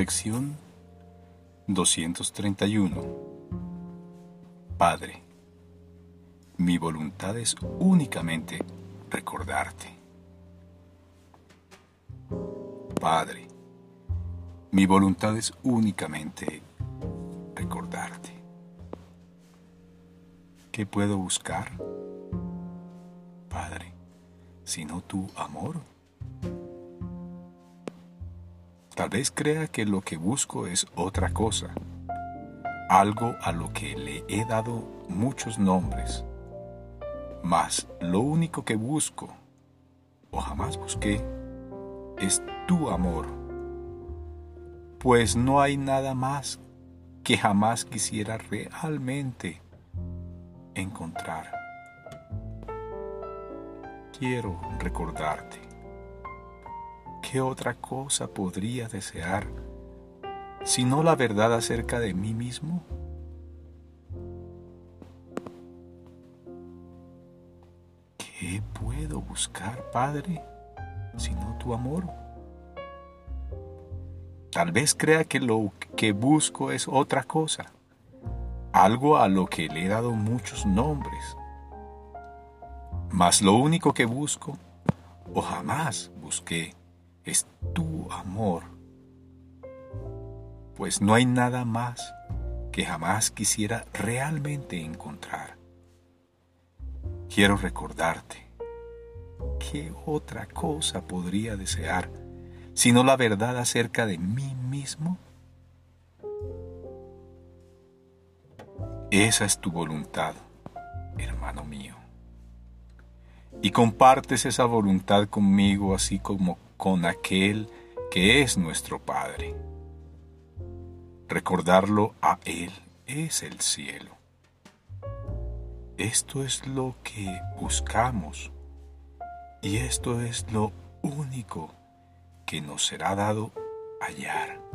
Lección 231 Padre, mi voluntad es únicamente recordarte. Padre, mi voluntad es únicamente recordarte. ¿Qué puedo buscar, Padre, sino tu amor? Tal vez crea que lo que busco es otra cosa, algo a lo que le he dado muchos nombres, mas lo único que busco, o jamás busqué, es tu amor, pues no hay nada más que jamás quisiera realmente encontrar. Quiero recordarte ¿qué otra cosa podría desear sino la verdad acerca de mí mismo? ¿Qué puedo buscar, Padre, sino tu amor? Tal vez crea que lo que busco es otra cosa, algo a lo que le he dado muchos nombres. Mas lo único que busco, o jamás busqué, es tu amor, pues no hay nada más que jamás quisiera realmente encontrar. Quiero recordarte, ¿qué otra cosa podría desear sino la verdad acerca de mí mismo? Esa es tu voluntad, hermano mío. Y compartes esa voluntad conmigo así como con aquel que es nuestro Padre. Recordarlo a Él es el cielo. Esto es lo que buscamos y esto es lo único que nos será dado hallar.